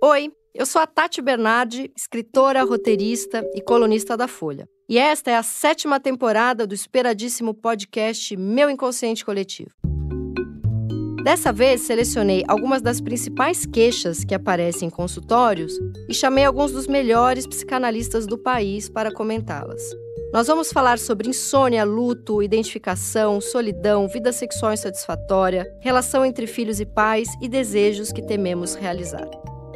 Oi, eu sou a Tati Bernardi, escritora, roteirista e colunista da Folha. E esta é a sétima temporada do esperadíssimo podcast Meu Inconsciente Coletivo. Dessa vez, selecionei algumas das principais queixas que aparecem em consultórios e chamei alguns dos melhores psicanalistas do país para comentá-las. Nós vamos falar sobre insônia, luto, identificação, solidão, vida sexual insatisfatória, relação entre filhos e pais e desejos que tememos realizar.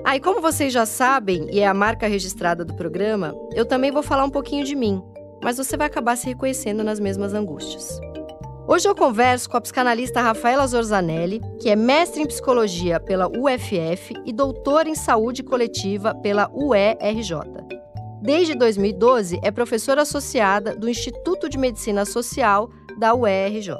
Ah, e como vocês já sabem, e é a marca registrada do programa, eu também vou falar um pouquinho de mim, mas você vai acabar se reconhecendo nas mesmas angústias. Hoje eu converso com a psicanalista Rafaela Zorzanelli, que é mestre em psicologia pela UFF e doutora em saúde coletiva pela UERJ. Desde 2012, é professora associada do Instituto de Medicina Social da UERJ.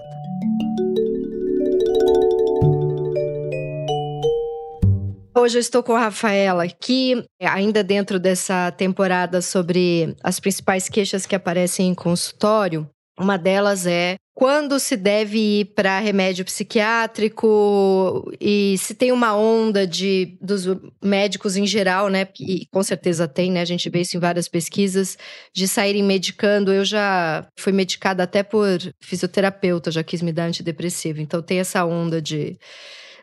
Hoje eu estou com a Rafaela, que ainda dentro dessa temporada sobre as principais queixas que aparecem em consultório, uma delas é quando se deve ir para remédio psiquiátrico e se tem uma onda de dos médicos em geral, né? E com certeza tem, né? A gente vê isso em várias pesquisas de saírem medicando. Eu já fui medicada até por fisioterapeuta, já quis me dar antidepressivo. Então tem essa onda de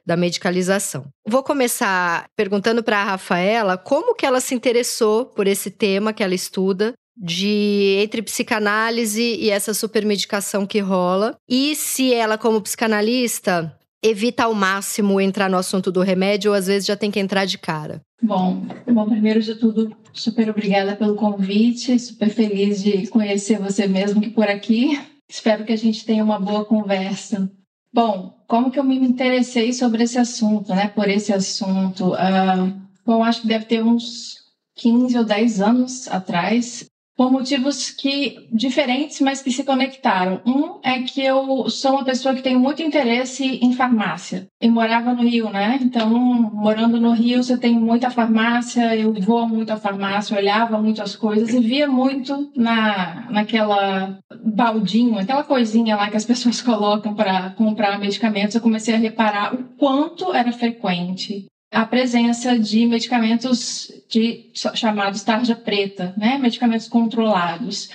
da medicalização. Vou começar perguntando para a Rafaela como que ela se interessou por esse tema que ela estuda de entre psicanálise e essa supermedicação que rola e se ela como psicanalista evita ao máximo entrar no assunto do remédio ou às vezes já tem que entrar de cara. Bom, bom, primeiro de tudo, super obrigada pelo convite, super feliz de conhecer você mesmo que por aqui. Espero que a gente tenha uma boa conversa. Bom, como que eu me interessei sobre esse assunto, né? Por esse assunto. Uh, bom, acho que deve ter uns 15 ou 10 anos atrás por motivos que diferentes, mas que se conectaram. Um é que eu sou uma pessoa que tem muito interesse em farmácia. Eu morava no Rio, né? Então, morando no Rio, você tem muita farmácia, eu vou muito à farmácia, olhava muito as coisas e via muito na naquela baldinho, aquela coisinha lá que as pessoas colocam para comprar medicamentos. Eu comecei a reparar o quanto era frequente a presença de medicamentos de chamados tarja preta, né? Medicamentos controlados.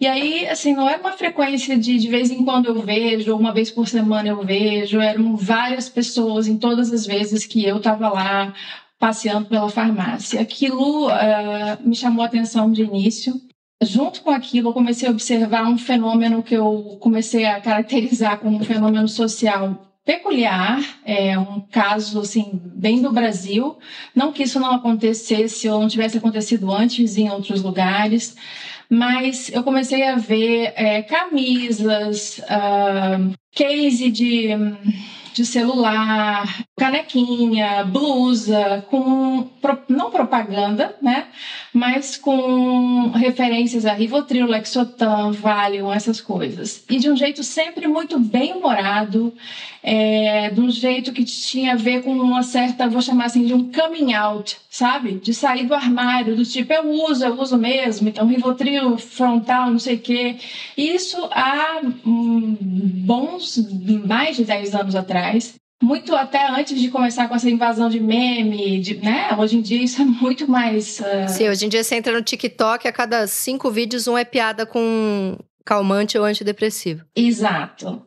E aí, assim, não era uma frequência de de vez em quando eu vejo, uma vez por semana eu vejo, eram várias pessoas em todas as vezes que eu estava lá passeando pela farmácia. Aquilo uh, me chamou a atenção de início. Junto com aquilo, eu comecei a observar um fenômeno que eu comecei a caracterizar como um fenômeno social peculiar, é um caso assim bem do Brasil. Não que isso não acontecesse ou não tivesse acontecido antes em outros lugares, mas eu comecei a ver é, camisas, uh, case de de celular, canequinha, blusa, com não propaganda, né? Mas com referências a Rivotril, Lexotan, Valium, essas coisas. E de um jeito sempre muito bem humorado, é, de um jeito que tinha a ver com uma certa, vou chamar assim, de um coming out, sabe? De sair do armário, do tipo, eu uso, eu uso mesmo, então Rivotril, frontal, não sei o quê. Isso há hum, bons, mais de 10 anos atrás muito até antes de começar com essa invasão de meme, de, né? Hoje em dia isso é muito mais. Uh... Sim, hoje em dia você entra no TikTok, a cada cinco vídeos um é piada com calmante ou antidepressivo. Exato.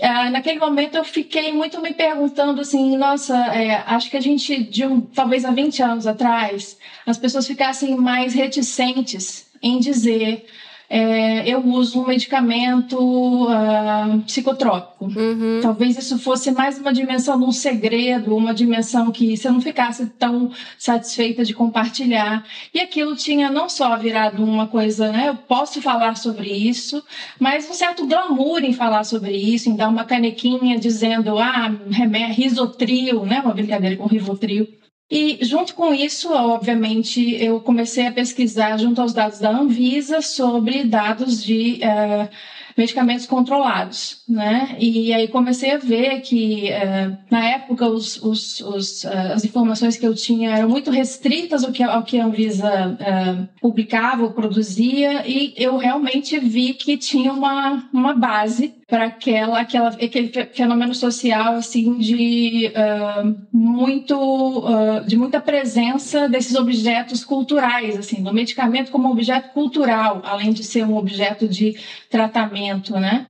Uh, naquele momento eu fiquei muito me perguntando assim, nossa, é, acho que a gente, de um, talvez há 20 anos atrás, as pessoas ficassem mais reticentes em dizer é, eu uso um medicamento uh, psicotrópico. Uhum. Talvez isso fosse mais uma dimensão de um segredo, uma dimensão que você não ficasse tão satisfeita de compartilhar. E aquilo tinha não só virado uma coisa, né? Eu posso falar sobre isso, mas um certo glamour em falar sobre isso, em dar uma canequinha dizendo, ah, remédio, risotril, né? Uma brincadeira com rivotril. E junto com isso, obviamente, eu comecei a pesquisar junto aos dados da Anvisa sobre dados de uh, medicamentos controlados, né? E aí comecei a ver que uh, na época os, os, os, uh, as informações que eu tinha eram muito restritas ao que, ao que a Anvisa publicava ou produzia e eu realmente vi que tinha uma, uma base para aquela, aquela, aquele fenômeno social assim de uh, muito uh, de muita presença desses objetos culturais assim do medicamento como objeto cultural além de ser um objeto de tratamento né?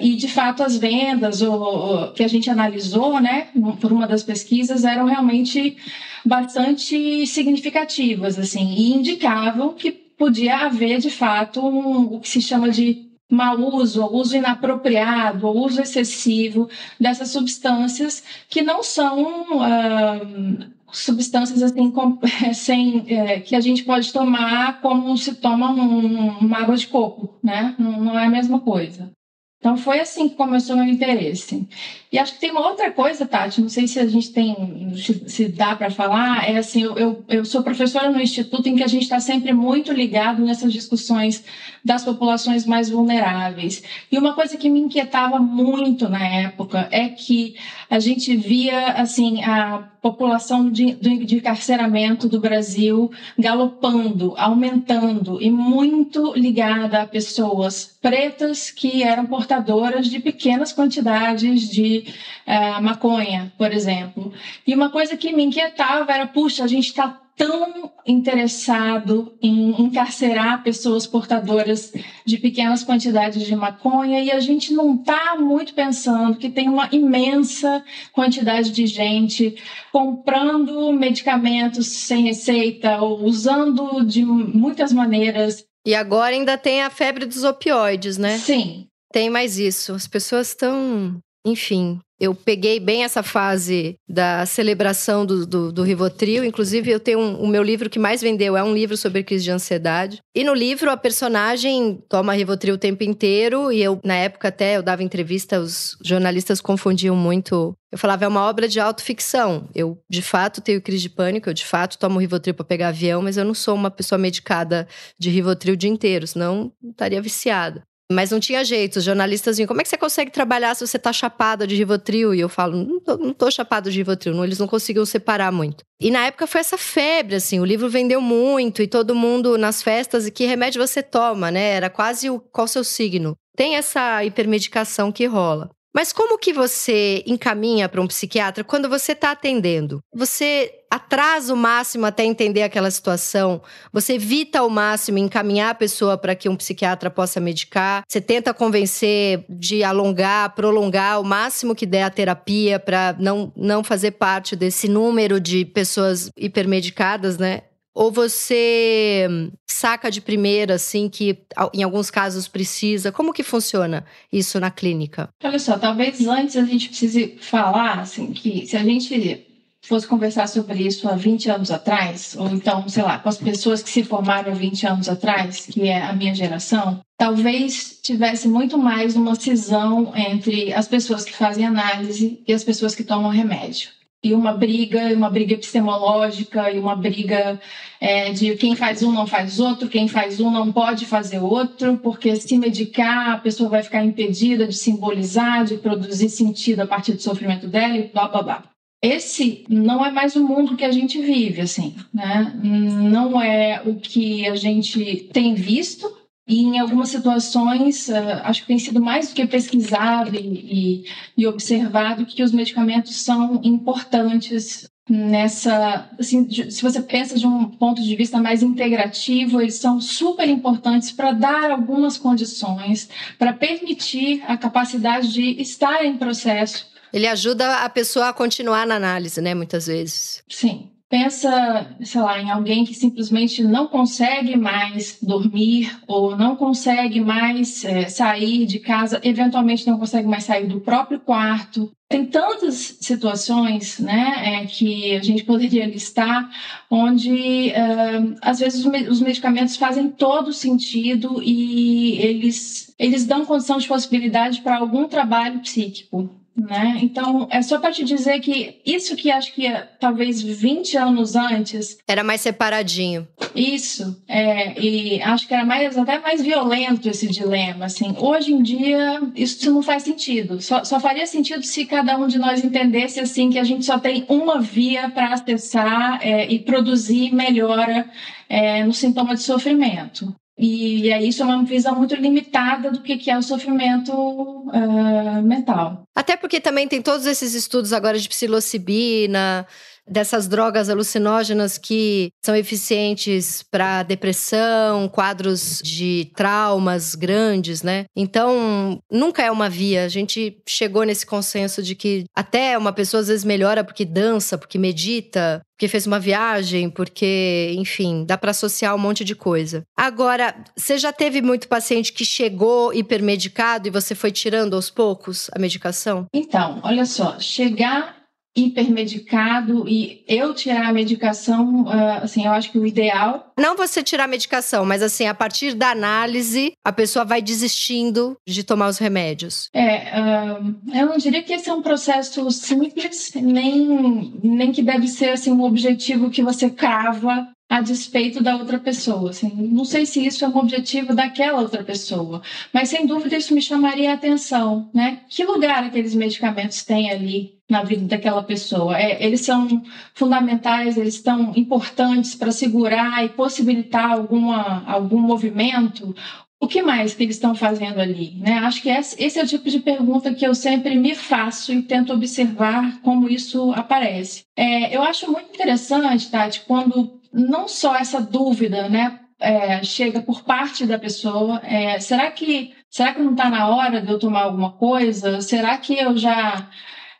E de fato as vendas o, que a gente analisou né por uma das pesquisas eram realmente bastante significativas assim e indicavam que podia haver de fato um, o que se chama de mau uso, ou uso inapropriado, ou uso excessivo dessas substâncias que não são uh, substâncias assim com, sem, é, que a gente pode tomar como se toma um, uma água de coco, né? Não, não é a mesma coisa. Então foi assim que começou meu interesse. E acho que tem uma outra coisa, Tati, não sei se a gente tem, se dá para falar, é assim, eu, eu sou professora no instituto em que a gente está sempre muito ligado nessas discussões das populações mais vulneráveis. E uma coisa que me inquietava muito na época é que a gente via, assim, a população de, de encarceramento do Brasil galopando, aumentando e muito ligada a pessoas pretas que eram portadoras de pequenas quantidades de uh, maconha, por exemplo. E uma coisa que me inquietava era, puxa, a gente está tão interessado em encarcerar pessoas portadoras de pequenas quantidades de maconha e a gente não está muito pensando que tem uma imensa quantidade de gente comprando medicamentos sem receita ou usando de muitas maneiras. E agora ainda tem a febre dos opioides, né? Sim. Tem mais isso. As pessoas estão enfim, eu peguei bem essa fase da celebração do, do, do Rivotril. Inclusive, eu tenho um, o meu livro que mais vendeu é um livro sobre crise de ansiedade. E no livro, a personagem toma Rivotril o tempo inteiro. E eu, na época, até eu dava entrevista, os jornalistas confundiam muito. Eu falava, é uma obra de autoficção. Eu, de fato, tenho crise de pânico. Eu, de fato, tomo Rivotril para pegar avião. Mas eu não sou uma pessoa medicada de Rivotril o dia inteiro. Senão, estaria viciada. Mas não tinha jeito. Os jornalistas vinham, como é que você consegue trabalhar se você tá chapada de Rivotril? E eu falo, não tô, não tô chapado de Rivotril. Não, eles não conseguiam separar muito. E na época foi essa febre, assim. O livro vendeu muito e todo mundo nas festas. E que remédio você toma, né? Era quase o qual seu signo. Tem essa hipermedicação que rola. Mas como que você encaminha para um psiquiatra quando você está atendendo? Você atrasa o máximo até entender aquela situação? Você evita ao máximo encaminhar a pessoa para que um psiquiatra possa medicar? Você tenta convencer de alongar, prolongar o máximo que der a terapia para não, não fazer parte desse número de pessoas hipermedicadas, né? Ou você saca de primeira, assim, que em alguns casos precisa? Como que funciona isso na clínica? Olha só, talvez antes a gente precise falar, assim, que se a gente fosse conversar sobre isso há 20 anos atrás, ou então, sei lá, com as pessoas que se formaram há 20 anos atrás, que é a minha geração, talvez tivesse muito mais uma cisão entre as pessoas que fazem análise e as pessoas que tomam remédio e uma briga, uma briga epistemológica e uma briga é, de quem faz um não faz outro, quem faz um não pode fazer outro, porque se medicar a pessoa vai ficar impedida de simbolizar, de produzir sentido a partir do sofrimento dela e blá blá blá. Esse não é mais o mundo que a gente vive, assim, né? Não é o que a gente tem visto e em algumas situações, uh, acho que tem sido mais do que pesquisado e, e, e, observado que os medicamentos são importantes nessa. Assim, se você pensa de um ponto de vista mais integrativo, eles são super importantes para dar algumas condições, para permitir a capacidade de estar em processo. Ele ajuda a pessoa a continuar na análise, né? Muitas vezes. Sim. Pensa, sei lá, em alguém que simplesmente não consegue mais dormir ou não consegue mais é, sair de casa, eventualmente não consegue mais sair do próprio quarto. Tem tantas situações né, é, que a gente poderia listar onde, é, às vezes, os medicamentos fazem todo sentido e eles, eles dão condição de possibilidade para algum trabalho psíquico. Né? Então, é só para te dizer que isso que acho que talvez 20 anos antes. Era mais separadinho. Isso, é, e acho que era mais, até mais violento esse dilema. Assim. Hoje em dia, isso não faz sentido. Só, só faria sentido se cada um de nós entendesse assim que a gente só tem uma via para acessar é, e produzir melhora é, no sintoma de sofrimento. E, e isso é uma visão muito limitada do que, que é o sofrimento uh, mental. Até porque também tem todos esses estudos agora de psilocibina, dessas drogas alucinógenas que são eficientes para depressão, quadros de traumas grandes, né? Então, nunca é uma via. A gente chegou nesse consenso de que até uma pessoa às vezes melhora porque dança, porque medita, porque fez uma viagem, porque, enfim, dá para associar um monte de coisa. Agora, você já teve muito paciente que chegou hipermedicado e você foi tirando aos poucos a medicação? Então, olha só, chegar hipermedicado e eu tirar a medicação, uh, assim, eu acho que o ideal. Não você tirar a medicação, mas assim, a partir da análise, a pessoa vai desistindo de tomar os remédios. É, uh, eu não diria que esse é um processo simples, nem, nem que deve ser assim, um objetivo que você crava a despeito da outra pessoa. Assim, não sei se isso é um objetivo daquela outra pessoa, mas sem dúvida isso me chamaria a atenção, né? Que lugar aqueles medicamentos têm ali na vida daquela pessoa? É, eles são fundamentais, eles estão importantes para segurar e possibilitar alguma, algum movimento? O que mais que eles estão fazendo ali? Né? Acho que esse é o tipo de pergunta que eu sempre me faço e tento observar como isso aparece. É, eu acho muito interessante, Tati, quando não só essa dúvida, né? É, chega por parte da pessoa. É, será que será que não está na hora de eu tomar alguma coisa? Será que eu já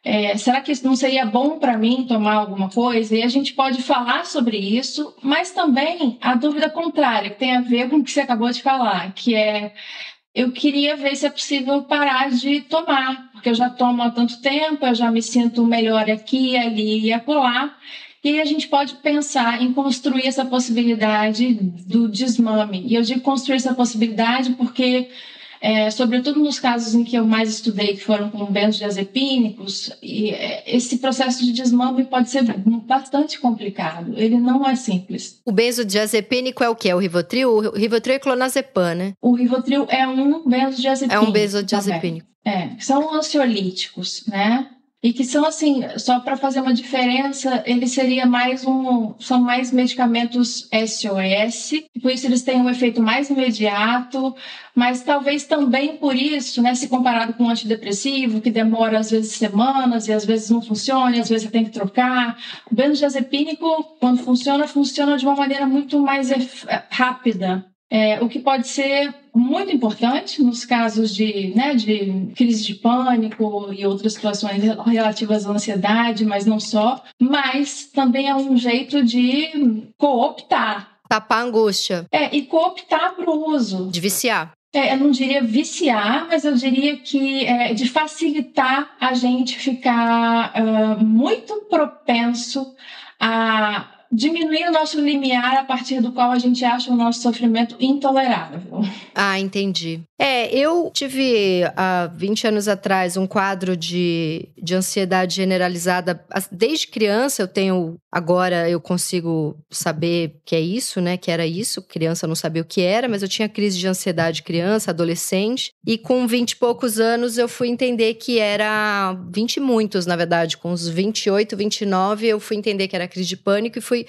é, será que não seria bom para mim tomar alguma coisa? E a gente pode falar sobre isso, mas também a dúvida contrária, que tem a ver com o que você acabou de falar, que é eu queria ver se é possível parar de tomar, porque eu já tomo há tanto tempo, eu já me sinto melhor aqui, ali e acolá. E a gente pode pensar em construir essa possibilidade do desmame. E eu digo construir essa possibilidade porque, é, sobretudo nos casos em que eu mais estudei, que foram com benzodiazepínicos, e, é, esse processo de desmame pode ser bastante complicado. Ele não é simples. O benzodiazepínico é o que? É o Rivotril? O Rivotril é clonazepam, né? O Rivotril é um benzodiazepínico. É um benzodiazepínico. É, são ansiolíticos, né? E que são assim, só para fazer uma diferença, ele seria mais um, são mais medicamentos SOS, por isso eles têm um efeito mais imediato, mas talvez também por isso, né, se comparado com um antidepressivo, que demora às vezes semanas e às vezes não funciona, e às vezes tem que trocar, o benzodiazepínico, quando funciona, funciona de uma maneira muito mais rápida, é, o que pode ser muito importante nos casos de, né, de crise de pânico e outras situações relativas à ansiedade, mas não só, mas também é um jeito de cooptar. Tapar a angústia. É, e cooptar para o uso. De viciar. É, eu não diria viciar, mas eu diria que é, de facilitar a gente ficar uh, muito propenso a diminuir o nosso limiar a partir do qual a gente acha o nosso sofrimento intolerável. Ah, entendi. É, eu tive há 20 anos atrás um quadro de, de ansiedade generalizada. Desde criança eu tenho, agora eu consigo saber que é isso, né? Que era isso. Criança não sabia o que era, mas eu tinha crise de ansiedade criança, adolescente. E com 20 e poucos anos eu fui entender que era 20 e muitos, na verdade. Com uns 28, 29, eu fui entender que era crise de pânico e fui fui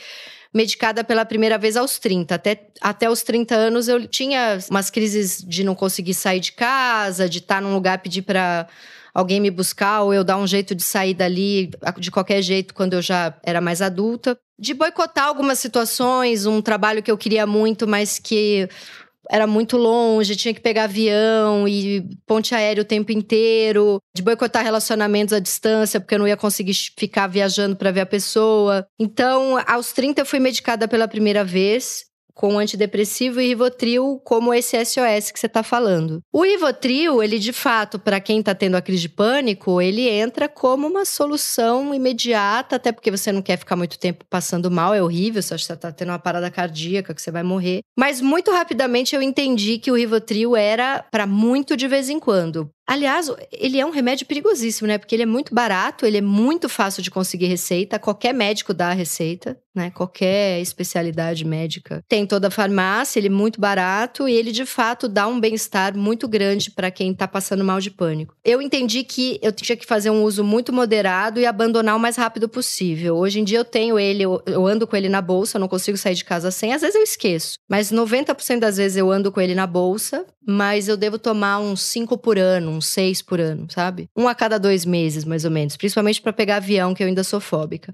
medicada pela primeira vez aos 30. Até, até os 30 anos eu tinha umas crises de não conseguir sair de casa, de estar num lugar pedir para alguém me buscar ou eu dar um jeito de sair dali de qualquer jeito quando eu já era mais adulta. De boicotar algumas situações, um trabalho que eu queria muito, mas que era muito longe, tinha que pegar avião e ponte aérea o tempo inteiro, de boicotar relacionamentos à distância, porque eu não ia conseguir ficar viajando para ver a pessoa. Então, aos 30 eu fui medicada pela primeira vez com antidepressivo e Rivotril como esse SOS que você está falando. O Rivotril, ele de fato, para quem está tendo a crise de pânico, ele entra como uma solução imediata, até porque você não quer ficar muito tempo passando mal, é horrível, você acha que está tendo uma parada cardíaca, que você vai morrer. Mas muito rapidamente eu entendi que o Rivotril era para muito de vez em quando. Aliás, ele é um remédio perigosíssimo, né? Porque ele é muito barato, ele é muito fácil de conseguir receita, qualquer médico dá a receita, né? Qualquer especialidade médica tem toda a farmácia, ele é muito barato e ele de fato dá um bem-estar muito grande para quem tá passando mal de pânico. Eu entendi que eu tinha que fazer um uso muito moderado e abandonar o mais rápido possível. Hoje em dia eu tenho ele, eu, eu ando com ele na bolsa, não consigo sair de casa sem, às vezes eu esqueço, mas 90% das vezes eu ando com ele na bolsa, mas eu devo tomar uns 5 por ano, uns seis por ano, sabe? Um a cada dois meses, mais ou menos. Principalmente para pegar avião, que eu ainda sou fóbica.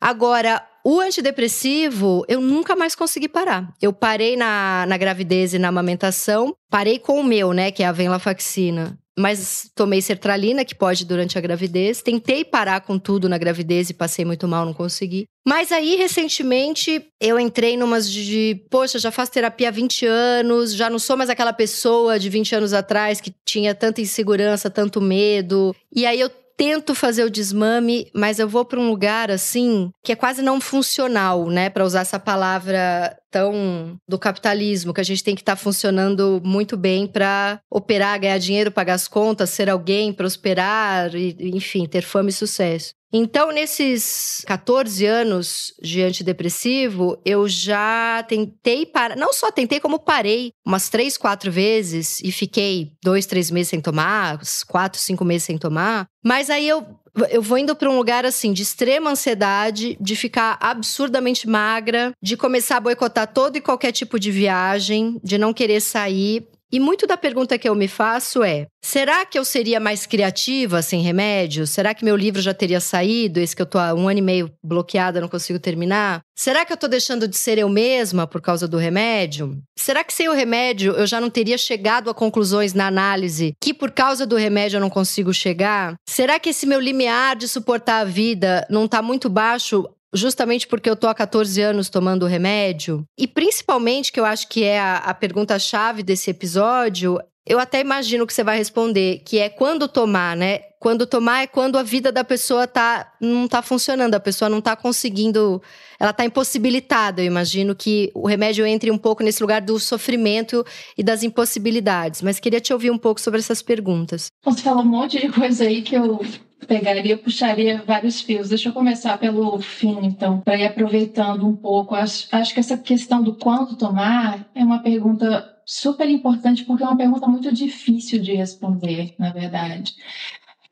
Agora, o antidepressivo, eu nunca mais consegui parar. Eu parei na, na gravidez e na amamentação, parei com o meu, né, que é a venlafaxina mas tomei sertralina, que pode durante a gravidez. Tentei parar com tudo na gravidez e passei muito mal, não consegui. Mas aí, recentemente, eu entrei numas de, de, poxa, já faço terapia há 20 anos, já não sou mais aquela pessoa de 20 anos atrás que tinha tanta insegurança, tanto medo. E aí eu tento fazer o desmame, mas eu vou para um lugar assim que é quase não funcional, né, para usar essa palavra tão do capitalismo, que a gente tem que estar tá funcionando muito bem para operar, ganhar dinheiro, pagar as contas, ser alguém, prosperar, e, enfim, ter fama e sucesso. Então, nesses 14 anos de antidepressivo, eu já tentei parar. Não só tentei, como parei umas três, quatro vezes e fiquei dois, três meses sem tomar, quatro, cinco meses sem tomar. Mas aí eu eu vou indo para um lugar assim de extrema ansiedade, de ficar absurdamente magra, de começar a boicotar todo e qualquer tipo de viagem, de não querer sair. E muito da pergunta que eu me faço é: será que eu seria mais criativa sem remédio? Será que meu livro já teria saído? Esse que eu tô há um ano e meio bloqueada, não consigo terminar? Será que eu tô deixando de ser eu mesma por causa do remédio? Será que sem o remédio eu já não teria chegado a conclusões na análise que por causa do remédio eu não consigo chegar? Será que esse meu limiar de suportar a vida não tá muito baixo justamente porque eu tô há 14 anos tomando remédio? E principalmente, que eu acho que é a, a pergunta-chave desse episódio, eu até imagino que você vai responder, que é quando tomar, né? Quando tomar é quando a vida da pessoa tá, não tá funcionando, a pessoa não tá conseguindo, ela tá impossibilitada. Eu imagino que o remédio entre um pouco nesse lugar do sofrimento e das impossibilidades. Mas queria te ouvir um pouco sobre essas perguntas. Você falou um monte de coisa aí que eu pegaria, puxaria vários fios. Deixa eu começar pelo fim, então, para ir aproveitando um pouco. Acho, acho que essa questão do quando tomar é uma pergunta super importante, porque é uma pergunta muito difícil de responder, na verdade.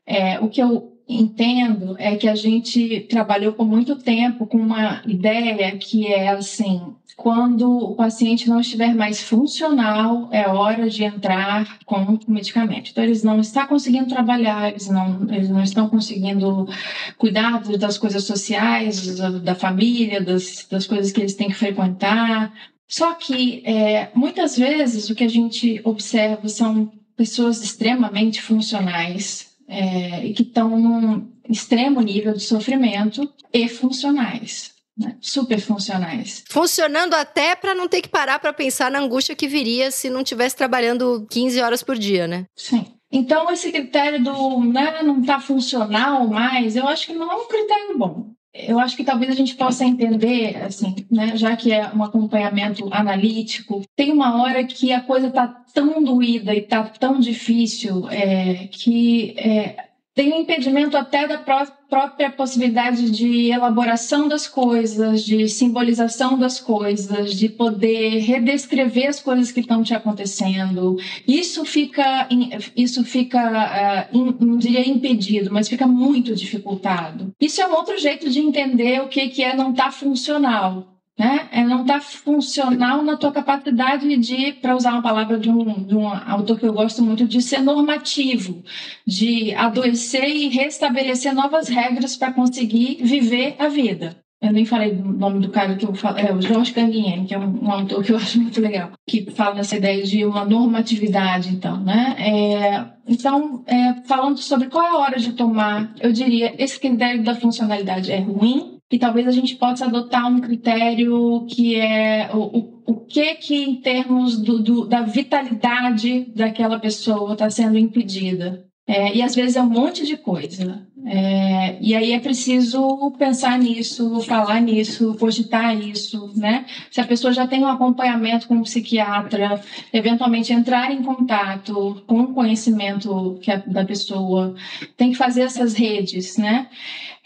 É, o que eu entendo é que a gente trabalhou por muito tempo com uma ideia que é assim: quando o paciente não estiver mais funcional, é hora de entrar com o medicamento. Então, eles não estão conseguindo trabalhar, eles não, eles não estão conseguindo cuidar das coisas sociais, da, família, das, das coisas que eles têm que frequentar. Só que, é, muitas vezes, o que a gente observa são pessoas extremamente funcionais, é, e que estão num extremo nível de sofrimento e funcionais. Né? Super funcionais. Funcionando até para não ter que parar para pensar na angústia que viria se não tivesse trabalhando 15 horas por dia, né? Sim. Então, esse critério do né, não está funcional mais, eu acho que não é um critério bom. Eu acho que talvez a gente possa entender, assim, né, já que é um acompanhamento analítico, tem uma hora que a coisa está tão doída e está tão difícil é, que é, tem um impedimento até da pró própria possibilidade de elaboração das coisas, de simbolização das coisas, de poder redescrever as coisas que estão te acontecendo. Isso fica, isso fica, in, não diria impedido, mas fica muito dificultado. Isso é um outro jeito de entender o que, que é não estar tá funcional né? É não estar tá funcional na tua capacidade de, para usar uma palavra de um, de um autor que eu gosto muito, de ser normativo, de adoecer e restabelecer novas regras para conseguir viver a vida. Eu nem falei o nome do cara que eu falo, é o Jorge Canguien, que é um, um, autor que eu acho muito legal, que fala nessa ideia de uma normatividade, então, né? É, então, é, falando sobre qual é a hora de tomar, eu diria, esse critério da funcionalidade é ruim, que talvez a gente possa adotar um critério que é o, o, o que que em termos do, do da vitalidade daquela pessoa está sendo impedida. É, e às vezes é um monte de coisa. É, e aí é preciso pensar nisso, falar nisso, cogitar isso, né? Se a pessoa já tem um acompanhamento com um psiquiatra, eventualmente entrar em contato com o conhecimento que é da pessoa, tem que fazer essas redes, né?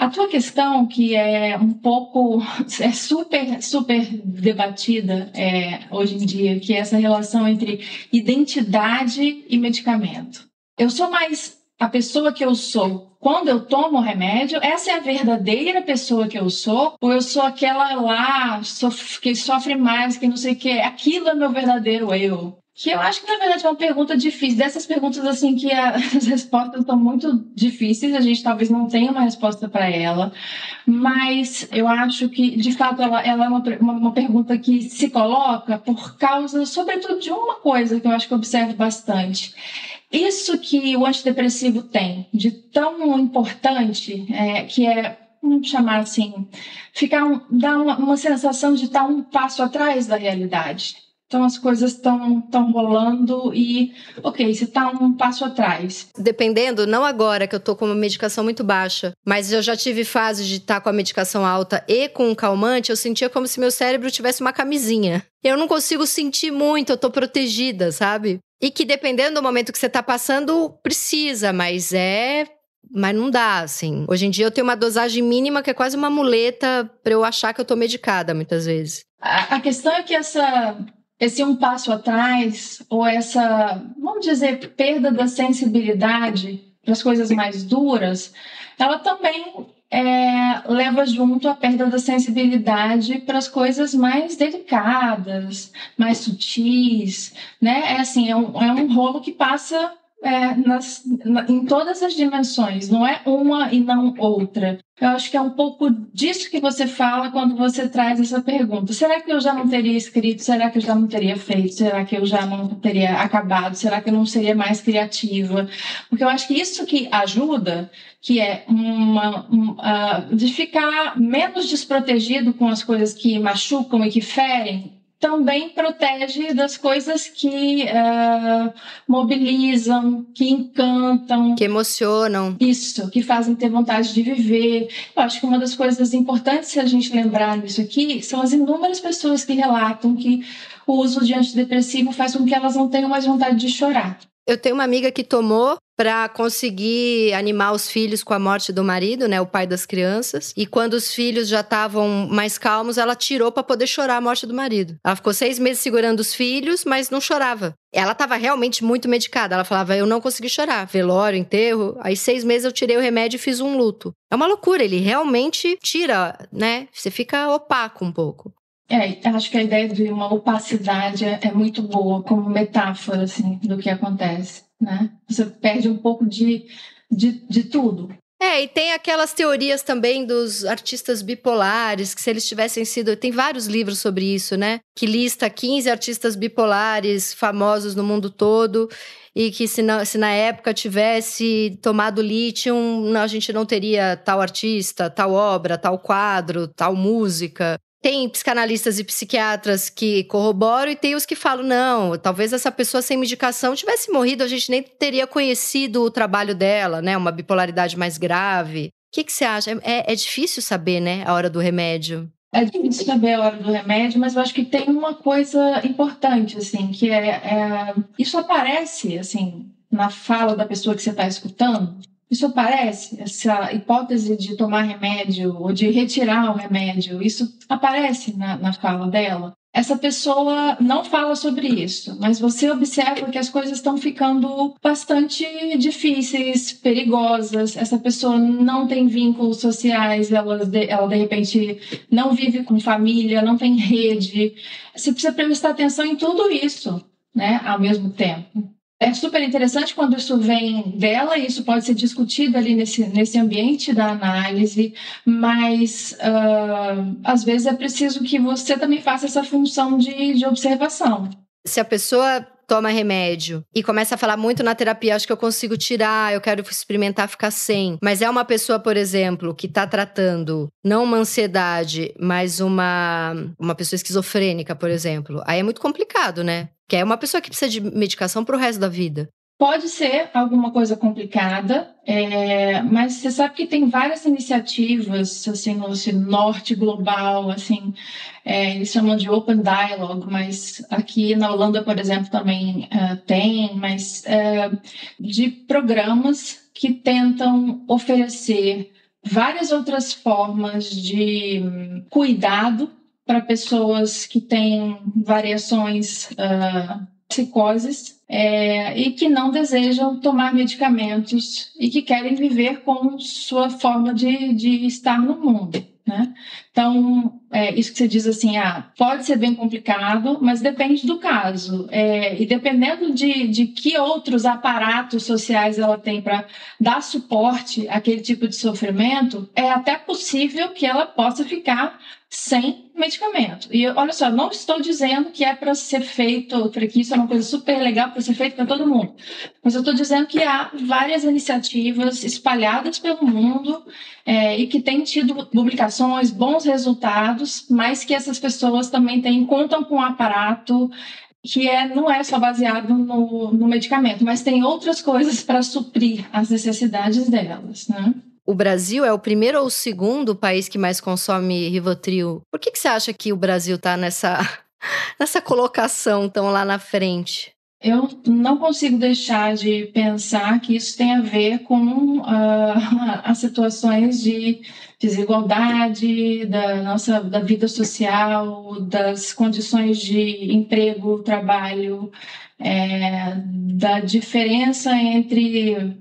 A tua questão, que é um pouco, é super, super debatida é, hoje em dia, que é essa relação entre identidade e medicamento. Eu sou mais a pessoa que eu sou quando eu tomo remédio, essa é a verdadeira pessoa que eu sou, ou eu sou aquela lá que sofre mais, que não sei o que, aquilo é meu verdadeiro eu. Que eu acho que, na verdade, é uma pergunta difícil. Dessas perguntas, assim, que as respostas estão muito difíceis, a gente talvez não tenha uma resposta para ela. Mas eu acho que, de fato, ela, ela é uma, uma, uma, pergunta que se coloca por causa, sobretudo, de uma coisa que eu acho que eu observo bastante. Isso que o antidepressivo tem de tão importante, é, que é vamos chamar assim, ficar um, dar uma, uma sensação de estar um passo atrás da realidade. Então as coisas estão tão rolando e, ok, você está um passo atrás. Dependendo, não agora que eu estou com uma medicação muito baixa, mas eu já tive fases de estar tá com a medicação alta e com um calmante, eu sentia como se meu cérebro tivesse uma camisinha. Eu não consigo sentir muito, eu estou protegida, sabe? E que dependendo do momento que você está passando, precisa, mas é mas não dá, assim. Hoje em dia eu tenho uma dosagem mínima que é quase uma muleta para eu achar que eu tô medicada, muitas vezes. A, a questão é que essa esse um passo atrás, ou essa, vamos dizer, perda da sensibilidade para as coisas mais duras, ela também é, leva junto a perda da sensibilidade para as coisas mais delicadas, mais sutis, né? É assim, é um, é um rolo que passa é, nas, na, em todas as dimensões, não é uma e não outra. Eu acho que é um pouco disso que você fala quando você traz essa pergunta. Será que eu já não teria escrito? Será que eu já não teria feito? Será que eu já não teria acabado? Será que eu não seria mais criativa? Porque eu acho que isso que ajuda, que é uma, um, uh, de ficar menos desprotegido com as coisas que machucam e que ferem, também protege das coisas que uh, mobilizam, que encantam. Que emocionam. Isso, que fazem ter vontade de viver. Eu acho que uma das coisas importantes a gente lembrar nisso aqui são as inúmeras pessoas que relatam que o uso de antidepressivo faz com que elas não tenham mais vontade de chorar. Eu tenho uma amiga que tomou para conseguir animar os filhos com a morte do marido, né, o pai das crianças. E quando os filhos já estavam mais calmos, ela tirou para poder chorar a morte do marido. Ela ficou seis meses segurando os filhos, mas não chorava. Ela estava realmente muito medicada. Ela falava: eu não consegui chorar. Velório, enterro. Aí seis meses eu tirei o remédio e fiz um luto. É uma loucura. Ele realmente tira, né? Você fica opaco um pouco. É, acho que a ideia de uma opacidade é, é muito boa como metáfora assim do que acontece, né? Você perde um pouco de, de, de tudo. É, e tem aquelas teorias também dos artistas bipolares, que se eles tivessem sido. Tem vários livros sobre isso, né? Que lista 15 artistas bipolares famosos no mundo todo, e que se na, se na época tivesse tomado lítio, a gente não teria tal artista, tal obra, tal quadro, tal música. Tem psicanalistas e psiquiatras que corroboram e tem os que falam: não, talvez essa pessoa sem medicação tivesse morrido, a gente nem teria conhecido o trabalho dela, né? Uma bipolaridade mais grave. O que, que você acha? É, é difícil saber, né, a hora do remédio. É difícil saber a hora do remédio, mas eu acho que tem uma coisa importante, assim, que é, é isso aparece, assim, na fala da pessoa que você está escutando. Isso aparece, essa hipótese de tomar remédio ou de retirar o remédio, isso aparece na, na fala dela. Essa pessoa não fala sobre isso, mas você observa que as coisas estão ficando bastante difíceis, perigosas. Essa pessoa não tem vínculos sociais, ela de, ela de repente não vive com família, não tem rede. Você precisa prestar atenção em tudo isso, né, ao mesmo tempo. É super interessante quando isso vem dela, e isso pode ser discutido ali nesse, nesse ambiente da análise, mas uh, às vezes é preciso que você também faça essa função de, de observação. Se a pessoa toma remédio e começa a falar muito na terapia, acho que eu consigo tirar, eu quero experimentar ficar sem. Mas é uma pessoa, por exemplo, que está tratando não uma ansiedade, mas uma, uma pessoa esquizofrênica, por exemplo. Aí é muito complicado, né? Que é uma pessoa que precisa de medicação para o resto da vida. Pode ser alguma coisa complicada, é, mas você sabe que tem várias iniciativas assim no norte global, assim é, eles chamam de Open Dialogue, mas aqui na Holanda, por exemplo, também uh, tem, mas uh, de programas que tentam oferecer várias outras formas de cuidado para pessoas que têm variações uh, psicoses é, e que não desejam tomar medicamentos e que querem viver com sua forma de, de estar no mundo. Né? Então, é, isso que você diz assim, ah, pode ser bem complicado, mas depende do caso. É, e dependendo de, de que outros aparatos sociais ela tem para dar suporte àquele tipo de sofrimento, é até possível que ela possa ficar sem medicamento. E olha só, não estou dizendo que é para ser feito, que isso é uma coisa super legal para ser feito para todo mundo, mas eu estou dizendo que há várias iniciativas espalhadas pelo mundo é, e que têm tido publicações, bons resultados, mas que essas pessoas também têm, contam com um aparato que é, não é só baseado no, no medicamento, mas tem outras coisas para suprir as necessidades delas, né? O Brasil é o primeiro ou o segundo país que mais consome Rivotril. Por que, que você acha que o Brasil está nessa, nessa colocação tão lá na frente? Eu não consigo deixar de pensar que isso tem a ver com uh, as situações de desigualdade da nossa da vida social, das condições de emprego, trabalho, é, da diferença entre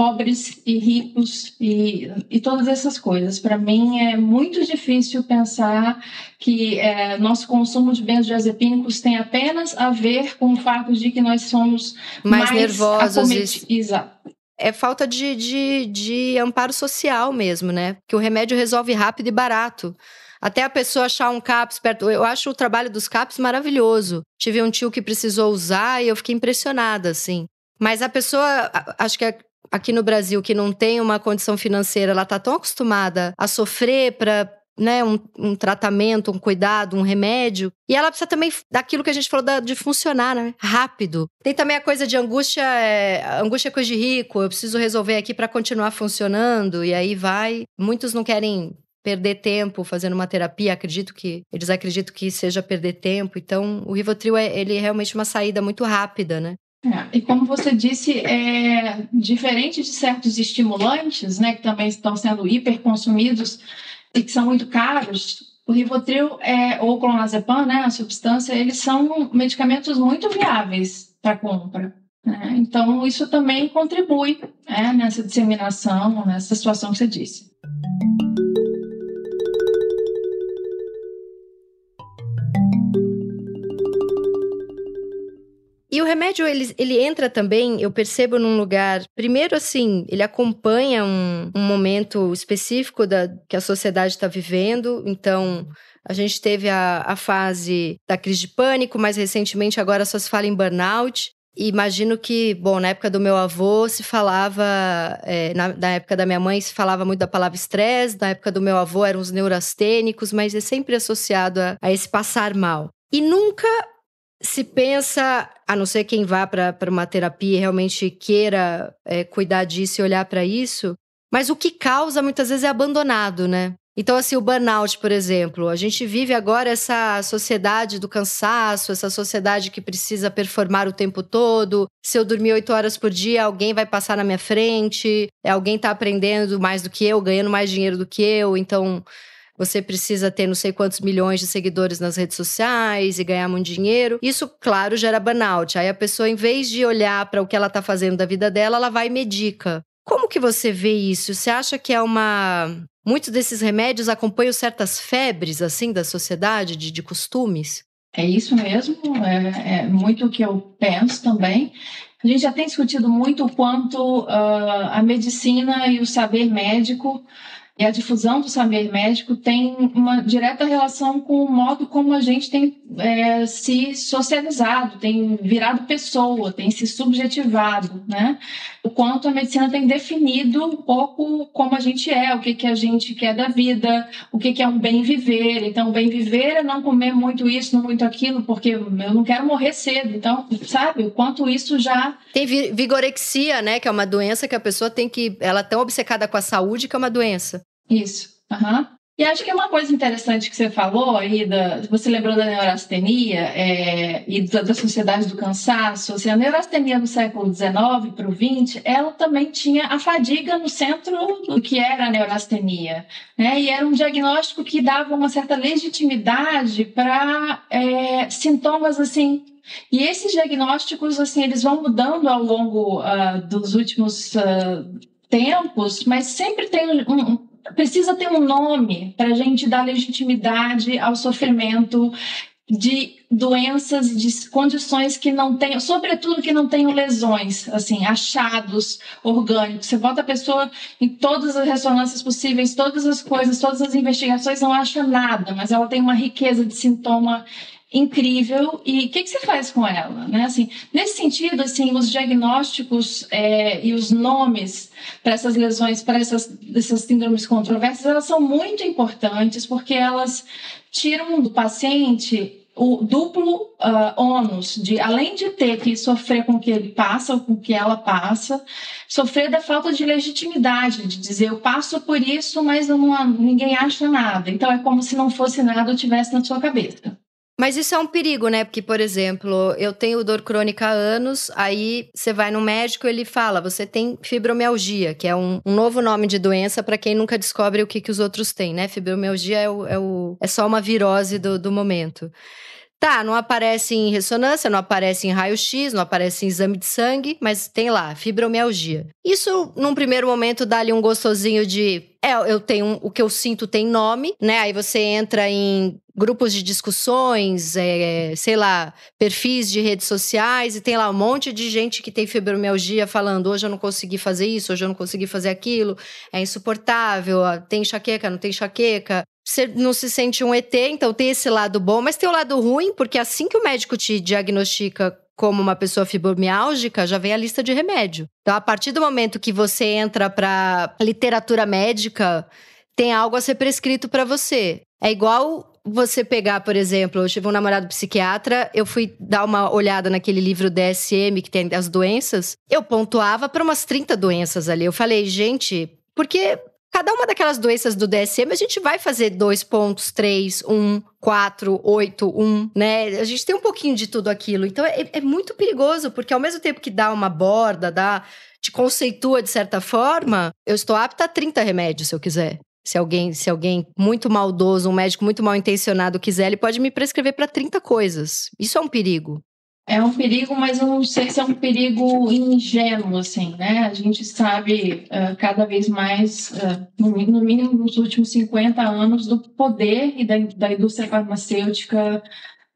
pobres e ricos e, e todas essas coisas. Para mim é muito difícil pensar que é, nosso consumo de benzodiazepínicos tem apenas a ver com o fato de que nós somos mais, mais nervosos. Exato é falta de, de, de amparo social mesmo, né? Que o remédio resolve rápido e barato. Até a pessoa achar um CAPS perto. Eu acho o trabalho dos CAPS maravilhoso. Tive um tio que precisou usar e eu fiquei impressionada, assim. Mas a pessoa, acho que aqui no Brasil que não tem uma condição financeira, ela está tão acostumada a sofrer para né, um, um, tratamento, um cuidado, um remédio. E ela precisa também daquilo que a gente falou da, de funcionar, né? Rápido. Tem também a coisa de angústia, é, angústia é coisa de rico. Eu preciso resolver aqui para continuar funcionando. E aí vai. Muitos não querem perder tempo fazendo uma terapia. Acredito que eles acreditam que seja perder tempo. Então, o Rivotril é ele é realmente uma saída muito rápida, né? É, e como você disse, é diferente de certos estimulantes, né, que também estão sendo hiperconsumidos e que são muito caros, o Rivotril é, ou o clonazepam, né, a substância, eles são medicamentos muito viáveis para compra. Né? Então, isso também contribui né, nessa disseminação, nessa situação que você disse. E o remédio, ele, ele entra também, eu percebo, num lugar. Primeiro, assim, ele acompanha um, um momento específico da, que a sociedade está vivendo. Então, a gente teve a, a fase da crise de pânico, mais recentemente, agora só se fala em burnout. E imagino que, bom, na época do meu avô se falava, é, na, na, época da minha mãe se falava muito da palavra estresse, na época do meu avô eram os neurastênicos, mas é sempre associado a, a esse passar mal. E nunca se pensa, a não ser quem vá para uma terapia e realmente queira é, cuidar disso e olhar para isso, mas o que causa muitas vezes é abandonado, né? Então, assim, o burnout, por exemplo, a gente vive agora essa sociedade do cansaço, essa sociedade que precisa performar o tempo todo. Se eu dormir oito horas por dia, alguém vai passar na minha frente, alguém está aprendendo mais do que eu, ganhando mais dinheiro do que eu. Então, você precisa ter não sei quantos milhões de seguidores nas redes sociais e ganhar muito dinheiro. Isso, claro, gera burnout. Aí a pessoa, em vez de olhar para o que ela está fazendo da vida dela, ela vai e medica. Como que você vê isso? Você acha que é uma. Muitos desses remédios acompanham certas febres, assim, da sociedade, de, de costumes? É isso mesmo, é, é muito o que eu penso também. A gente já tem discutido muito o quanto uh, a medicina e o saber médico e a difusão do saber médico tem uma direta relação com o modo como a gente tem é, se socializado, tem virado pessoa, tem se subjetivado, né? O quanto a medicina tem definido um pouco como a gente é, o que, que a gente quer da vida, o que, que é um bem viver. Então, bem viver é não comer muito isso, não muito aquilo, porque eu não quero morrer cedo. Então, sabe, o quanto isso já. Tem vigorexia, né? Que é uma doença que a pessoa tem que. Ela é tão obcecada com a saúde que é uma doença. Isso. Uhum. E acho que é uma coisa interessante que você falou aí, da, você lembrou da neurastenia é, e da, da, sociedade do cansaço. Assim, a neurastenia no século XIX para o XX, ela também tinha a fadiga no centro do que era a neurastenia. Né? E era um diagnóstico que dava uma certa legitimidade para é, sintomas assim e esses diagnósticos, assim, eles vão mudando ao longo uh, dos últimos uh, tempos, mas sempre tem um, precisa ter um nome para a gente dar legitimidade ao sofrimento de doenças, de condições que não tenham, sobretudo que não tenham lesões, assim, achados orgânicos. Você bota a pessoa em todas as ressonâncias possíveis, todas as coisas, todas as investigações, não acha nada, mas ela tem uma riqueza de sintoma incrível e o que, que, você faz com ela, né? Assim, nesse sentido, assim, os diagnósticos é, e os nomes para essas lesões, para essas, essas síndromes controversas, elas são muito importantes porque elas tiram do paciente o duplo uh, ônus de, além de ter que sofrer com o que ele passa ou com o que ela passa, sofrer da falta de legitimidade, de dizer eu passo por isso, mas não, ninguém acha nada. Então é como se não fosse nada ou tivesse na sua cabeça. Mas isso é um perigo, né? Porque, por exemplo, eu tenho dor crônica há anos, aí você vai no médico ele fala: você tem fibromialgia, que é um, um novo nome de doença para quem nunca descobre o que, que os outros têm, né? Fibromialgia é, o, é, o, é só uma virose do, do momento. Tá, não aparece em ressonância, não aparece em raio-x, não aparece em exame de sangue, mas tem lá, fibromialgia. Isso, num primeiro momento, dá ali um gostosinho de. É, eu tenho. O que eu sinto tem nome, né? Aí você entra em grupos de discussões, é, sei lá, perfis de redes sociais, e tem lá um monte de gente que tem fibromialgia falando: hoje eu não consegui fazer isso, hoje eu não consegui fazer aquilo, é insuportável, tem enxaqueca, não tem enxaqueca você não se sente um ET, então tem esse lado bom, mas tem o lado ruim, porque assim que o médico te diagnostica como uma pessoa fibromiálgica, já vem a lista de remédio. Então, a partir do momento que você entra para literatura médica, tem algo a ser prescrito para você. É igual você pegar, por exemplo, eu tive um namorado psiquiatra, eu fui dar uma olhada naquele livro DSM que tem as doenças, eu pontuava para umas 30 doenças ali. Eu falei, gente, porque Cada uma daquelas doenças do DSM, a gente vai fazer dois pontos, três, um, quatro, oito, um, né? A gente tem um pouquinho de tudo aquilo. Então é, é muito perigoso, porque ao mesmo tempo que dá uma borda, dá, te conceitua de certa forma, eu estou apta a 30 remédios se eu quiser. Se alguém, se alguém muito maldoso, um médico muito mal intencionado quiser, ele pode me prescrever para 30 coisas. Isso é um perigo é um perigo, mas eu não sei se é um perigo ingênuo, assim, né? A gente sabe uh, cada vez mais, uh, no, no, mínimo nos últimos 50 anos, do poder e da, da indústria farmacêutica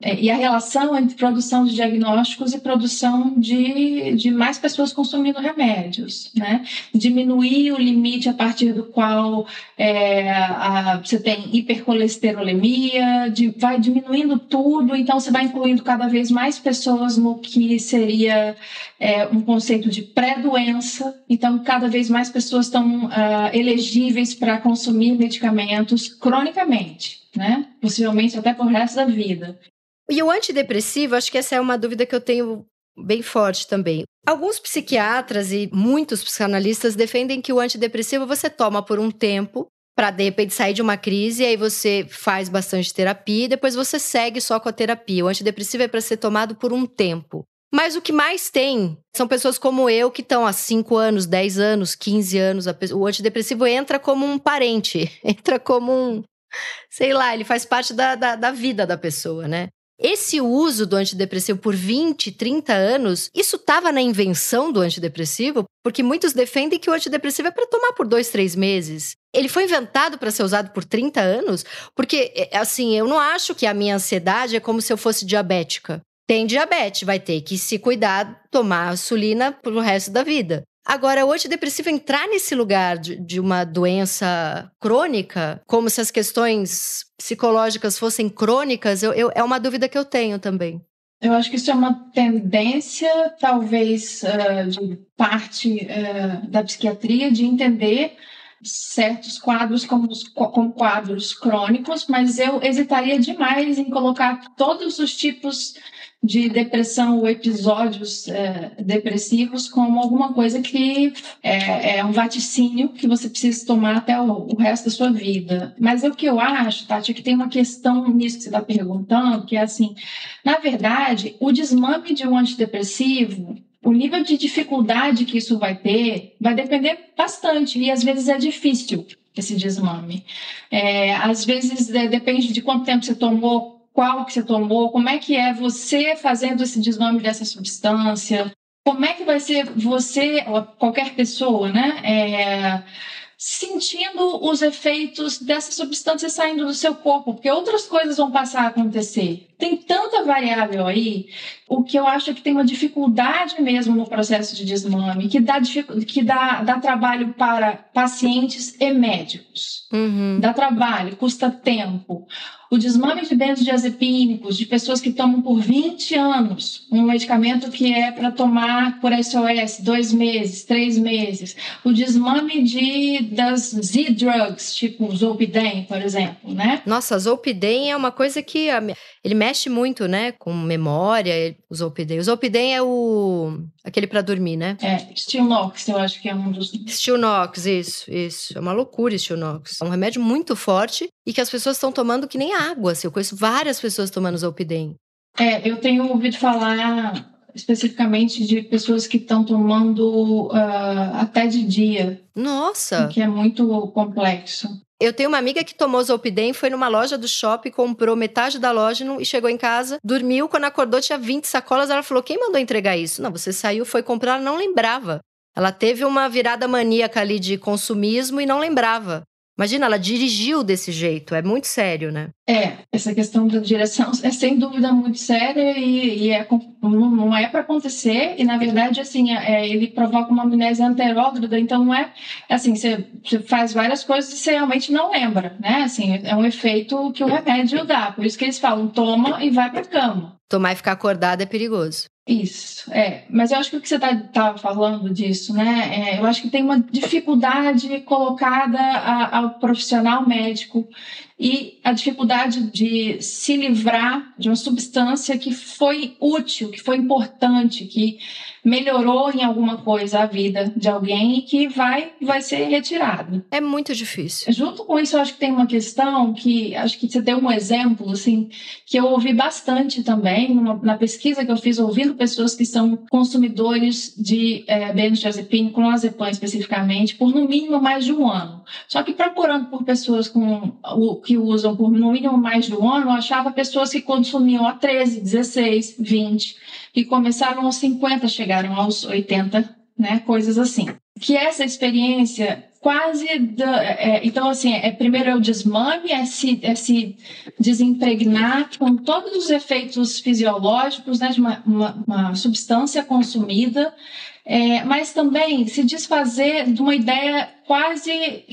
e a relação entre produção de diagnósticos e produção de, de mais pessoas consumindo remédios, né? Diminuir o limite a partir do qual é, a, você tem hipercolesterolemia, de, vai diminuindo tudo, então você vai incluindo cada vez mais pessoas no que seria é, um conceito de pré-doença, então cada vez mais pessoas estão uh, elegíveis para consumir medicamentos cronicamente, né? Possivelmente até por resto da vida. E o antidepressivo, acho que essa é uma dúvida que eu tenho bem forte também. Alguns psiquiatras e muitos psicanalistas defendem que o antidepressivo você toma por um tempo para de repente sair de uma crise, aí você faz bastante terapia e depois você segue só com a terapia. O antidepressivo é para ser tomado por um tempo. Mas o que mais tem são pessoas como eu que estão há 5 anos, 10 anos, 15 anos. O antidepressivo entra como um parente, entra como um. Sei lá, ele faz parte da, da, da vida da pessoa, né? Esse uso do antidepressivo por 20, 30 anos, isso estava na invenção do antidepressivo, porque muitos defendem que o antidepressivo é para tomar por dois, três meses. Ele foi inventado para ser usado por 30 anos, porque, é, assim, eu não acho que a minha ansiedade é como se eu fosse diabética. Tem diabetes, vai ter que se cuidar, tomar insulina pro resto da vida. Agora, o antidepressivo entrar nesse lugar de, de, uma doença crônica, como se as questões psicológicas fossem crônicas, eu, eu, é uma dúvida que eu tenho também. Eu acho que isso é uma tendência, talvez, uh, de parte uh, da psiquiatria, de entender certos quadros como, como quadros crônicos, mas eu hesitaria demais em colocar todos os tipos de depressão ou episódios é, depressivos como alguma coisa que é, é, um vaticínio que você precisa tomar até o, o, resto da sua vida. Mas o que eu acho, Tati, é que tem uma questão nisso que você está perguntando, que é assim, na verdade, o desmame de um antidepressivo o nível de dificuldade que isso vai ter vai depender bastante e às vezes é difícil esse desmame. É, às vezes é, depende de quanto tempo você tomou, qual que você tomou, como é que é você fazendo esse desnome dessa substância, como é que vai ser você, qualquer pessoa, né, é, sentindo os efeitos dessa substância saindo do seu corpo, porque outras coisas vão passar a acontecer. Tem tanta variável aí, o que eu acho é que tem uma dificuldade mesmo no processo de desmame, que dá, que dá, dá trabalho para pacientes e médicos. Uhum. Dá trabalho, custa tempo o desmame de benzodiazepínicos de pessoas que tomam por 20 anos um medicamento que é para tomar por SOS dois meses, três meses, o desmame de das Z-drugs, tipo Zolpidem, por exemplo, né? Nossa, Zolpidem é uma coisa que ele mexe muito, né, com memória, o Zolpidem. O Zolpidem é o aquele para dormir, né? É, Stilnox, eu acho que é um dos Stilnox, isso, isso. É uma loucura Stilnox. É um remédio muito forte e que as pessoas estão tomando que nem água. Assim. Eu conheço várias pessoas tomando Zolpidem. É, eu tenho ouvido falar especificamente de pessoas que estão tomando uh, até de dia. Nossa! Que é muito complexo. Eu tenho uma amiga que tomou Zolpidem, foi numa loja do shopping, comprou metade da loja e chegou em casa, dormiu, quando acordou tinha 20 sacolas, ela falou, quem mandou entregar isso? Não, você saiu, foi comprar, não lembrava. Ela teve uma virada maníaca ali de consumismo e não lembrava. Imagina, ela dirigiu desse jeito, é muito sério, né? É, essa questão da direção é sem dúvida muito séria e, e é, não é para acontecer, e na verdade, assim, é, é, ele provoca uma amnésia anterógrada, então não é, assim, você, você, faz várias coisas e você realmente não lembra, né? Assim, é um efeito que o remédio dá, por isso que eles falam, toma e vai para cama. Tomar e ficar acordado é perigoso. Isso, é. Mas eu acho que o que você está tá falando disso, né? É, eu acho que tem uma dificuldade colocada a, ao profissional médico e a dificuldade de se livrar de uma substância que foi útil, que foi importante, que melhorou em alguma coisa a vida de alguém e que vai, vai ser retirado. É muito difícil. Junto com isso, eu acho que tem uma questão que acho que você deu um exemplo, assim, que eu ouvi bastante também numa, na pesquisa que eu fiz, ouvindo pessoas que são consumidores de é, benzodiazepina, clonazepam especificamente, por no mínimo mais de um ano. Só que procurando por pessoas com, o, que usam por no mínimo mais de um ano, eu achava pessoas que consumiam há 13, 16, 20 que começaram aos 50, chegaram aos 80, né? Coisas assim. Que essa experiência quase. Da, é, então, assim, é, primeiro é o desmame, é se, é se desimpregnar com todos os efeitos fisiológicos né, de uma, uma, uma substância consumida, é, mas também se desfazer de uma ideia quase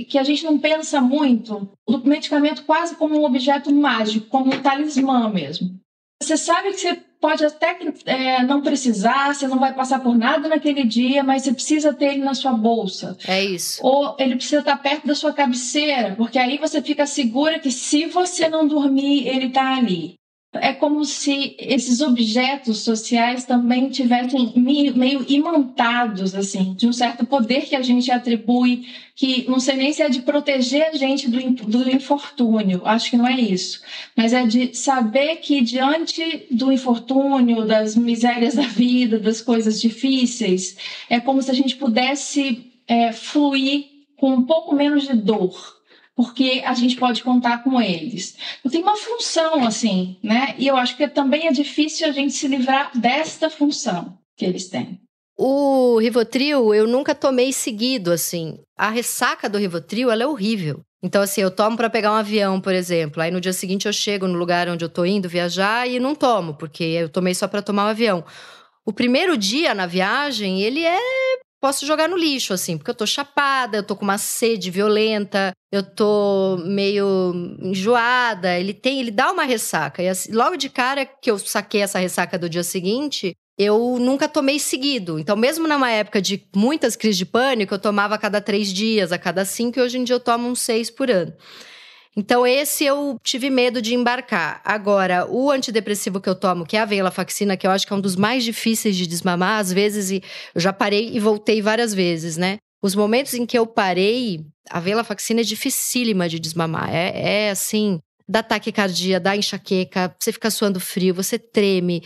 que a gente não pensa muito, do medicamento quase como um objeto mágico, como um talismã mesmo. Você sabe que você pode até é, não precisar, você não vai passar por nada naquele dia, mas você precisa ter ele na sua bolsa. É isso. Ou ele precisa estar perto da sua cabeceira, porque aí você fica segura que se você não dormir, ele está ali. É como se esses objetos sociais também tivessem meio imantados, assim, de um certo poder que a gente atribui, que não sei nem se é de proteger a gente do, do infortúnio, acho que não é isso, mas é de saber que diante do infortúnio, das misérias da vida, das coisas difíceis, é como se a gente pudesse é, fluir com um pouco menos de dor porque a gente pode contar com eles. Então, tem uma função assim, né? E eu acho que também é difícil a gente se livrar desta função que eles têm. O Rivotril eu nunca tomei seguido assim. A ressaca do Rivotril ela é horrível. Então assim, eu tomo para pegar um avião, por exemplo. Aí no dia seguinte eu chego no lugar onde eu tô indo viajar e não tomo, porque eu tomei só para tomar o um avião. O primeiro dia na viagem, ele é posso jogar no lixo, assim, porque eu tô chapada, eu tô com uma sede violenta, eu tô meio enjoada. Ele tem, ele dá uma ressaca. E assim, logo de cara que eu saquei essa ressaca do dia seguinte, eu nunca tomei seguido. Então, mesmo numa época de muitas crises de pânico, eu tomava a cada três dias, a cada cinco, e hoje em dia eu tomo uns seis por ano. Então, esse eu tive medo de embarcar. Agora, o antidepressivo que eu tomo, que é a venlafaxina, que eu acho que é um dos mais difíceis de desmamar, às vezes eu já parei e voltei várias vezes, né? Os momentos em que eu parei, a venlafaxina é dificílima de desmamar. É, é assim, dá taquicardia, dá enxaqueca, você fica suando frio, você treme.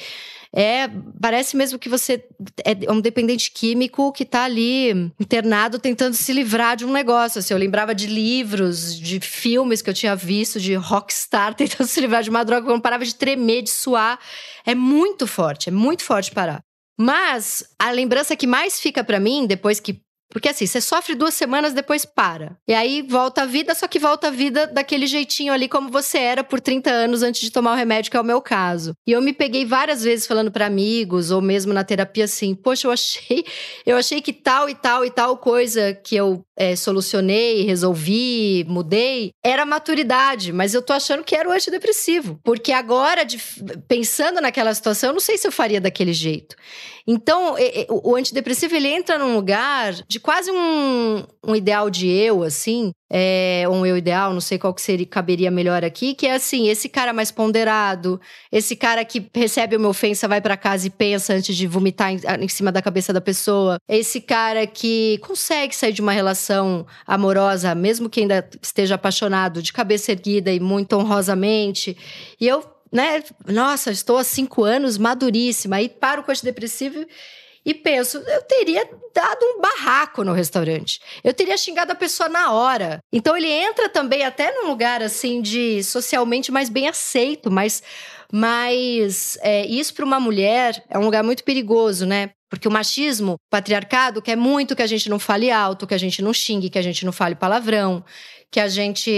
É, parece mesmo que você é um dependente químico que está ali internado tentando se livrar de um negócio. Assim, eu lembrava de livros, de filmes que eu tinha visto, de rockstar tentando se livrar de uma droga, eu não parava de tremer, de suar. É muito forte, é muito forte parar. Mas a lembrança que mais fica para mim, depois que porque assim, você sofre duas semanas, depois para. E aí volta a vida, só que volta a vida daquele jeitinho ali como você era por 30 anos antes de tomar o remédio, que é o meu caso. E eu me peguei várias vezes falando para amigos, ou mesmo na terapia, assim, poxa, eu achei, eu achei que tal e tal e tal coisa que eu é, solucionei, resolvi, mudei, era maturidade, mas eu tô achando que era o antidepressivo. Porque agora, de, pensando naquela situação, eu não sei se eu faria daquele jeito. Então, o antidepressivo ele entra num lugar de quase um, um ideal de eu, assim, é, um eu ideal, não sei qual que seria, caberia melhor aqui, que é assim, esse cara mais ponderado, esse cara que recebe uma ofensa, vai para casa e pensa antes de vomitar em, em, cima da cabeça da pessoa, esse cara que consegue sair de uma relação amorosa, mesmo que ainda esteja apaixonado, de cabeça erguida e muito honrosamente. E eu né? Nossa, estou há cinco anos maduríssima. Aí paro com o antidepressivo e penso, eu teria dado um barraco no restaurante. Eu teria xingado a pessoa na hora. Então ele entra também até num lugar assim de socialmente mais bem aceito, mas mas é, isso para uma mulher é um lugar muito perigoso, né? Porque o machismo, o patriarcado, quer muito que a gente não fale alto, que a gente não xingue, que a gente não fale palavrão, que a gente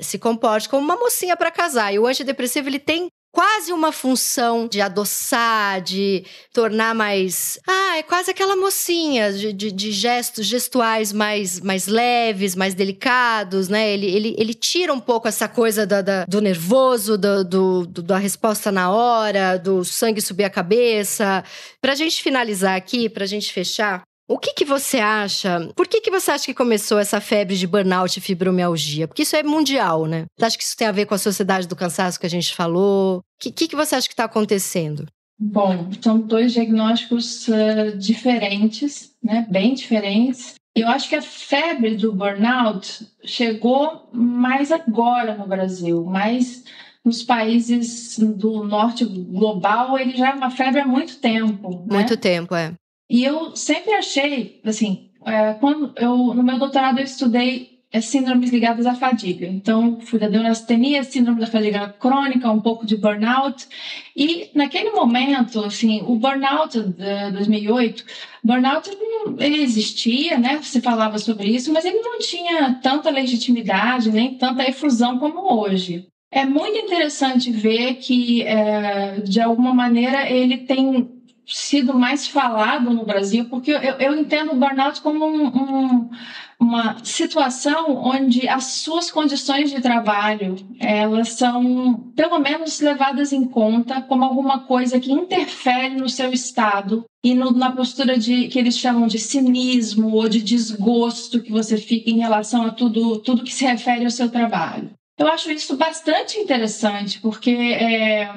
se comporte como uma mocinha para casar. E o antidepressivo ele tem quase uma função de adoçar, de tornar mais. Ah, é quase aquela mocinha de, de, de, gestos gestuais mais, mais leves, mais delicados, né? Ele, ele, ele tira um pouco essa coisa da, da do nervoso, do, do, do, da resposta na hora, do sangue subir a cabeça. Pra gente finalizar aqui, pra gente fechar, o que, que você acha? Por que, que você acha que começou essa febre de burnout e fibromialgia? Porque isso é mundial, né? Você acha que isso tem a ver com a sociedade do cansaço que a gente falou? O que, que, que você acha que está acontecendo? Bom, são dois diagnósticos uh, diferentes, né? Bem diferentes. Eu acho que a febre do burnout chegou mais agora no Brasil, mas nos países do norte global ele já é uma febre há muito tempo. Né? Muito tempo, é. E eu sempre achei, assim, é, quando eu no meu doutorado eu estudei é, síndromes ligadas à fadiga. Então, fui da neurastenia, síndrome da fadiga crônica, um pouco de burnout. E naquele momento, assim, o burnout de 2008, burnout ele existia, né? Você falava sobre isso, mas ele não tinha tanta legitimidade nem tanta efusão como hoje. É muito interessante ver que, é, de alguma maneira, ele tem sido mais falado no Brasil, porque eu, eu entendo o burnout como um, um, uma situação onde as suas condições de trabalho elas são pelo menos levadas em conta como alguma coisa que interfere no seu estado e no, na postura de que eles chamam de cinismo ou de desgosto que você fica em relação a tudo tudo que se refere ao seu trabalho. Eu acho isso bastante interessante, porque, é,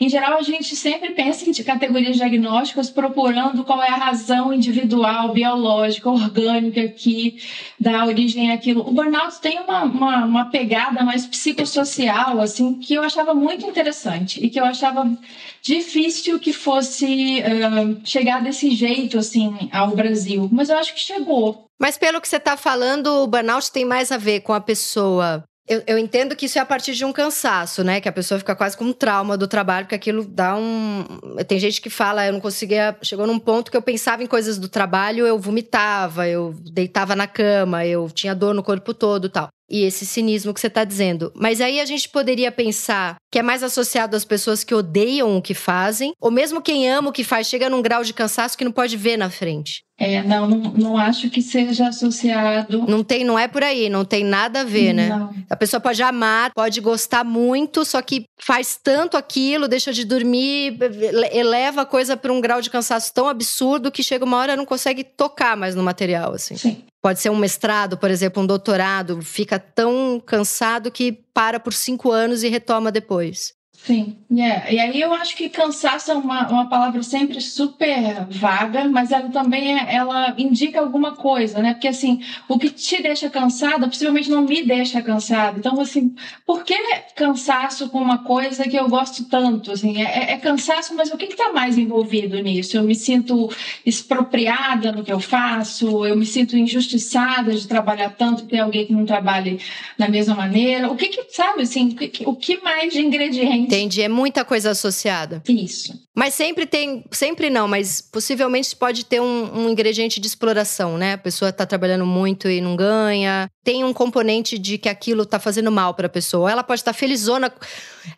em geral, a gente sempre pensa em categorias diagnósticas procurando qual é a razão individual, biológica, orgânica que dá origem àquilo. O burnout tem uma, uma, uma pegada mais psicossocial, assim, que eu achava muito interessante e que eu achava difícil que fosse uh, chegar desse jeito, assim, ao Brasil. Mas eu acho que chegou. Mas pelo que você está falando, o burnout tem mais a ver com a pessoa eu, eu, entendo que isso é a partir de um cansaço, né? Que a pessoa fica quase com um trauma do trabalho, porque aquilo dá um. Tem gente que fala, eu não conseguia. Chegou num ponto que eu pensava em coisas do trabalho, eu vomitava, eu deitava na cama, eu tinha dor no corpo todo tal. E esse cinismo que você está dizendo. Mas aí a gente poderia pensar que é mais associado às pessoas que odeiam o que fazem, ou mesmo quem ama o que faz chega num grau de cansaço que não pode ver na frente. É, não, não, não acho que seja associado. Não tem, não é por aí, não tem nada a ver, né? Não. A pessoa pode amar, pode gostar muito, só que faz tanto aquilo, deixa de dormir, eleva a coisa para um grau de cansaço tão absurdo que chega uma hora não consegue tocar mais no material, assim. Sim. Pode ser um mestrado, por exemplo, um doutorado, fica tão cansado que para por cinco anos e retoma depois. Sim, yeah. e aí eu acho que cansaço é uma, uma palavra sempre super vaga, mas ela também é, ela indica alguma coisa, né? Porque assim, o que te deixa cansada possivelmente não me deixa cansada. Então, assim, por que cansaço com uma coisa que eu gosto tanto? Assim, é, é cansaço, mas o que está mais envolvido nisso? Eu me sinto expropriada no que eu faço, eu me sinto injustiçada de trabalhar tanto tem alguém que não trabalhe da mesma maneira. O que que, sabe, assim, o que, o que mais de ingredientes Entendi, é muita coisa associada. Isso. Mas sempre tem, sempre não, mas possivelmente pode ter um, um ingrediente de exploração, né? A pessoa está trabalhando muito e não ganha. Tem um componente de que aquilo está fazendo mal para a pessoa. Ela pode estar tá felizona,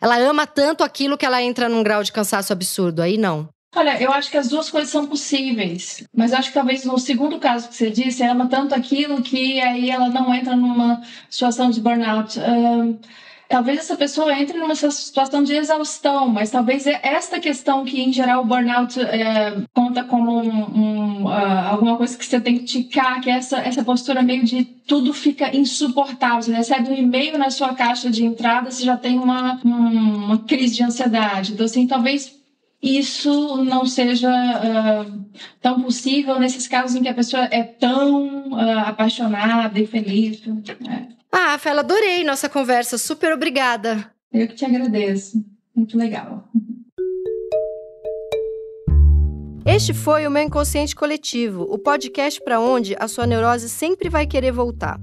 ela ama tanto aquilo que ela entra num grau de cansaço absurdo. Aí não. Olha, eu acho que as duas coisas são possíveis, mas acho que talvez no segundo caso que você disse, ela ama tanto aquilo que aí ela não entra numa situação de burnout. Talvez essa pessoa entre numa situação de exaustão, mas talvez é esta questão que, em geral, o burnout é, conta como um, um, uh, alguma coisa que você tem que ticar, que é essa, essa postura meio de tudo fica insuportável. Você recebe um e-mail na sua caixa de entrada, você já tem uma, um, uma crise de ansiedade. Então, assim, talvez isso não seja uh, tão possível nesses casos em que a pessoa é tão uh, apaixonada e feliz. Né? Ah, Rafaela, adorei nossa conversa. Super obrigada. Eu que te agradeço. Muito legal. Este foi o meu Inconsciente Coletivo, o podcast para onde a sua neurose sempre vai querer voltar.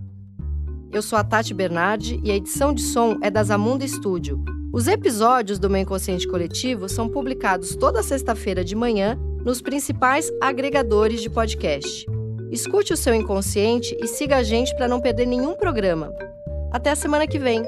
Eu sou a Tati Bernardi e a edição de som é da Zamunda Studio. Os episódios do meu Inconsciente Coletivo são publicados toda sexta-feira de manhã nos principais agregadores de podcast. Escute o seu inconsciente e siga a gente para não perder nenhum programa. Até a semana que vem!